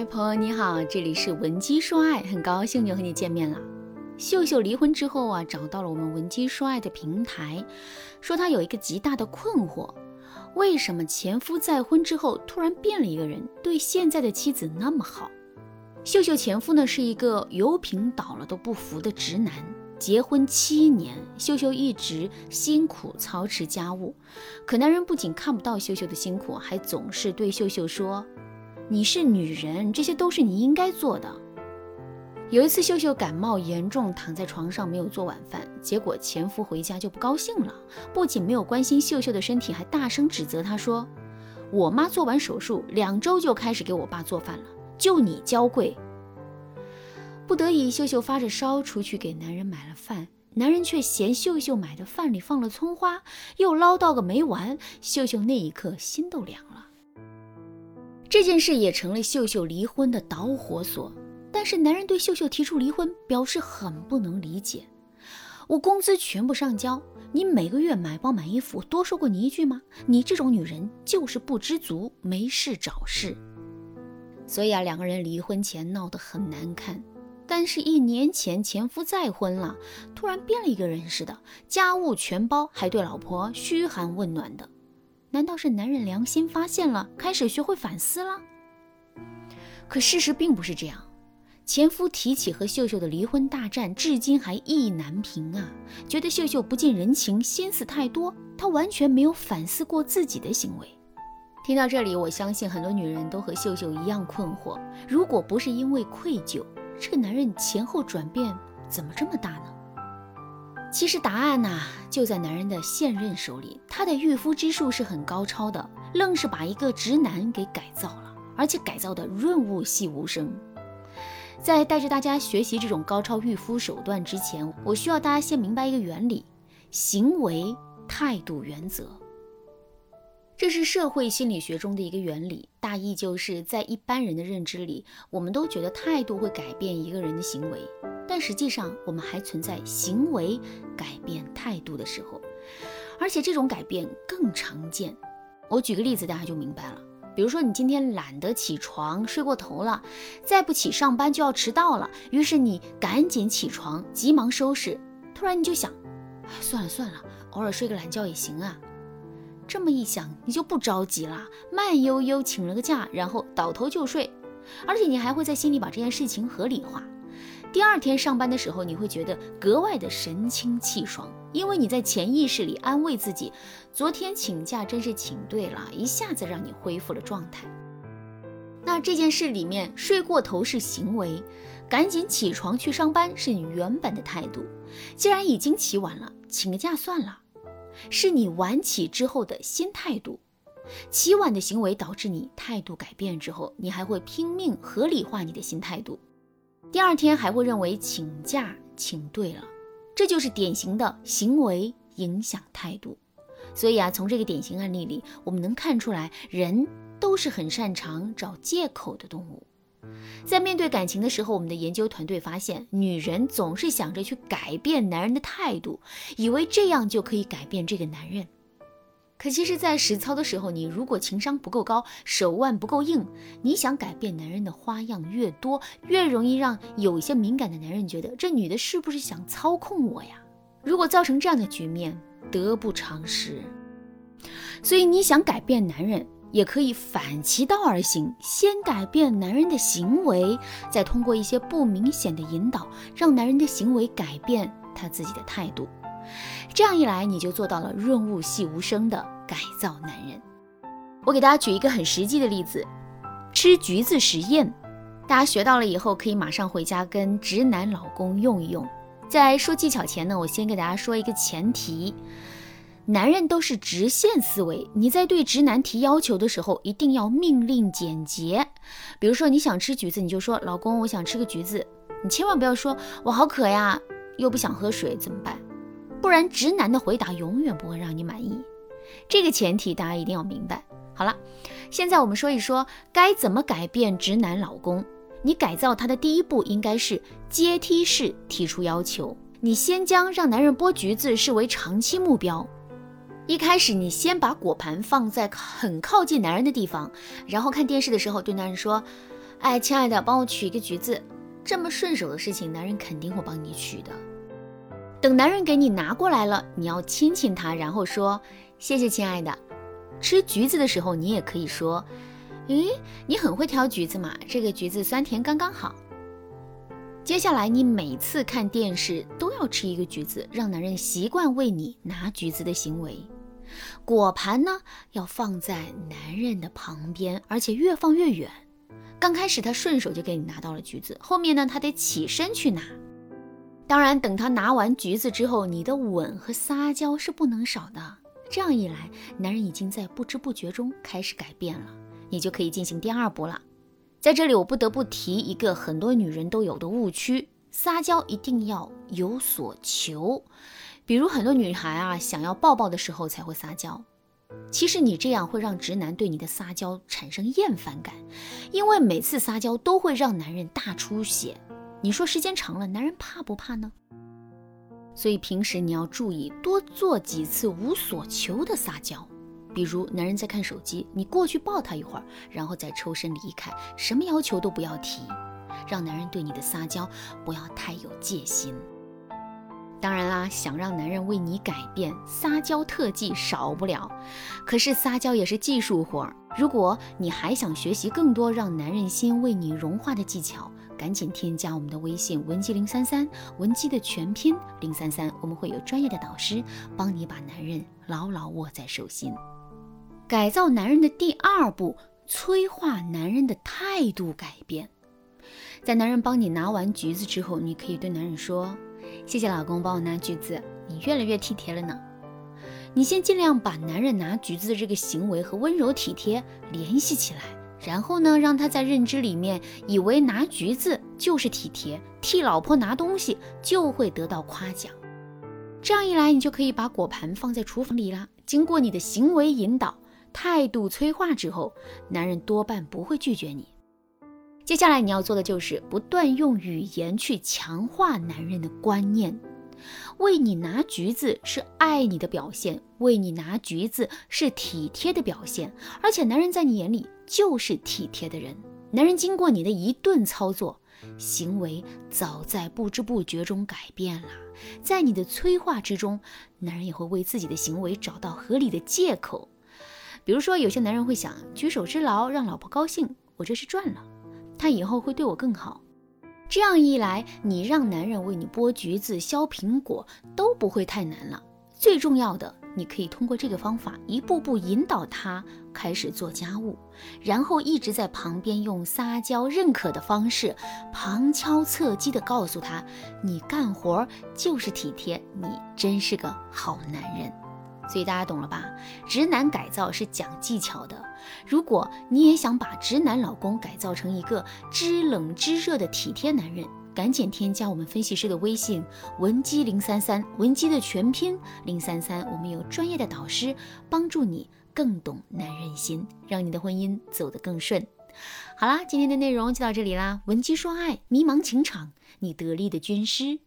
嗨，朋友你好，这里是文姬说爱，很高兴又和你见面了。秀秀离婚之后啊，找到了我们文姬说爱的平台，说她有一个极大的困惑：为什么前夫再婚之后突然变了一个人，对现在的妻子那么好？秀秀前夫呢是一个油瓶倒了都不扶的直男，结婚七年，秀秀一直辛苦操持家务，可男人不仅看不到秀秀的辛苦，还总是对秀秀说。你是女人，这些都是你应该做的。有一次，秀秀感冒严重，躺在床上没有做晚饭，结果前夫回家就不高兴了，不仅没有关心秀秀的身体，还大声指责她说：“我妈做完手术两周就开始给我爸做饭了，就你娇贵。”不得已，秀秀发着烧出去给男人买了饭，男人却嫌秀秀买的饭里放了葱花，又唠叨个没完。秀秀那一刻心都凉了。这件事也成了秀秀离婚的导火索，但是男人对秀秀提出离婚表示很不能理解。我工资全部上交，你每个月买包买衣服，多说过你一句吗？你这种女人就是不知足，没事找事。所以啊，两个人离婚前闹得很难看，但是一年前前夫再婚了，突然变了一个人似的，家务全包，还对老婆嘘寒问暖的。难道是男人良心发现了，开始学会反思了？可事实并不是这样。前夫提起和秀秀的离婚大战，至今还意难平啊，觉得秀秀不近人情，心思太多。他完全没有反思过自己的行为。听到这里，我相信很多女人都和秀秀一样困惑：如果不是因为愧疚，这个男人前后转变怎么这么大呢？其实答案呢，就在男人的现任手里。他的御夫之术是很高超的，愣是把一个直男给改造了，而且改造的润物细无声。在带着大家学习这种高超御夫手段之前，我需要大家先明白一个原理：行为态度原则。这是社会心理学中的一个原理，大意就是在一般人的认知里，我们都觉得态度会改变一个人的行为。但实际上，我们还存在行为改变态度的时候，而且这种改变更常见。我举个例子，大家就明白了。比如说，你今天懒得起床，睡过头了，再不起上班就要迟到了，于是你赶紧起床，急忙收拾。突然你就想，算了算了，偶尔睡个懒觉也行啊。这么一想，你就不着急了，慢悠悠请了个假，然后倒头就睡，而且你还会在心里把这件事情合理化。第二天上班的时候，你会觉得格外的神清气爽，因为你在潜意识里安慰自己，昨天请假真是请对了，一下子让你恢复了状态。那这件事里面，睡过头是行为，赶紧起床去上班是你原本的态度。既然已经起晚了，请个假算了，是你晚起之后的新态度。起晚的行为导致你态度改变之后，你还会拼命合理化你的新态度。第二天还会认为请假请对了，这就是典型的行为影响态度。所以啊，从这个典型案例里，我们能看出来，人都是很擅长找借口的动物。在面对感情的时候，我们的研究团队发现，女人总是想着去改变男人的态度，以为这样就可以改变这个男人。可其实，在实操的时候，你如果情商不够高，手腕不够硬，你想改变男人的花样越多，越容易让有一些敏感的男人觉得这女的是不是想操控我呀？如果造成这样的局面，得不偿失。所以，你想改变男人，也可以反其道而行，先改变男人的行为，再通过一些不明显的引导，让男人的行为改变他自己的态度。这样一来，你就做到了润物细无声的改造男人。我给大家举一个很实际的例子，吃橘子实验。大家学到了以后，可以马上回家跟直男老公用一用。在说技巧前呢，我先给大家说一个前提：男人都是直线思维，你在对直男提要求的时候，一定要命令简洁。比如说你想吃橘子，你就说老公，我想吃个橘子。你千万不要说我好渴呀，又不想喝水，怎么办？不然，直男的回答永远不会让你满意。这个前提大家一定要明白。好了，现在我们说一说该怎么改变直男老公。你改造他的第一步应该是阶梯式提出要求。你先将让男人剥橘子视为长期目标。一开始，你先把果盘放在很靠近男人的地方，然后看电视的时候对男人说：“哎，亲爱的，帮我取一个橘子。这么顺手的事情，男人肯定会帮你取的。等男人给你拿过来了，你要亲亲他，然后说谢谢，亲爱的。吃橘子的时候，你也可以说，咦，你很会挑橘子嘛，这个橘子酸甜刚刚好。接下来，你每次看电视都要吃一个橘子，让男人习惯为你拿橘子的行为。果盘呢，要放在男人的旁边，而且越放越远。刚开始他顺手就给你拿到了橘子，后面呢，他得起身去拿。当然，等他拿完橘子之后，你的吻和撒娇是不能少的。这样一来，男人已经在不知不觉中开始改变了，你就可以进行第二步了。在这里，我不得不提一个很多女人都有的误区：撒娇一定要有所求。比如很多女孩啊，想要抱抱的时候才会撒娇。其实你这样会让直男对你的撒娇产生厌烦感，因为每次撒娇都会让男人大出血。你说时间长了，男人怕不怕呢？所以平时你要注意多做几次无所求的撒娇，比如男人在看手机，你过去抱他一会儿，然后再抽身离开，什么要求都不要提，让男人对你的撒娇不要太有戒心。当然啦，想让男人为你改变，撒娇特技少不了。可是撒娇也是技术活儿，如果你还想学习更多让男人心为你融化的技巧，赶紧添加我们的微信文姬零三三，文姬的全拼零三三，我们会有专业的导师帮你把男人牢牢握在手心。改造男人的第二步，催化男人的态度改变。在男人帮你拿完橘子之后，你可以对男人说。谢谢老公帮我拿橘子，你越来越体贴了呢。你先尽量把男人拿橘子的这个行为和温柔体贴联系起来，然后呢，让他在认知里面以为拿橘子就是体贴，替老婆拿东西就会得到夸奖。这样一来，你就可以把果盘放在厨房里啦。经过你的行为引导、态度催化之后，男人多半不会拒绝你。接下来你要做的就是不断用语言去强化男人的观念。为你拿橘子是爱你的表现，为你拿橘子是体贴的表现，而且男人在你眼里就是体贴的人。男人经过你的一顿操作，行为早在不知不觉中改变了。在你的催化之中，男人也会为自己的行为找到合理的借口。比如说，有些男人会想举手之劳让老婆高兴，我这是赚了。他以后会对我更好，这样一来，你让男人为你剥橘子、削苹果都不会太难了。最重要的，你可以通过这个方法一步步引导他开始做家务，然后一直在旁边用撒娇、认可的方式，旁敲侧击地告诉他：你干活就是体贴，你真是个好男人。所以大家懂了吧？直男改造是讲技巧的。如果你也想把直男老公改造成一个知冷知热的体贴男人，赶紧添加我们分析师的微信文姬零三三，文姬的全拼零三三，我们有专业的导师帮助你更懂男人心，让你的婚姻走得更顺。好啦，今天的内容就到这里啦。文姬说爱，迷茫情场，你得力的军师。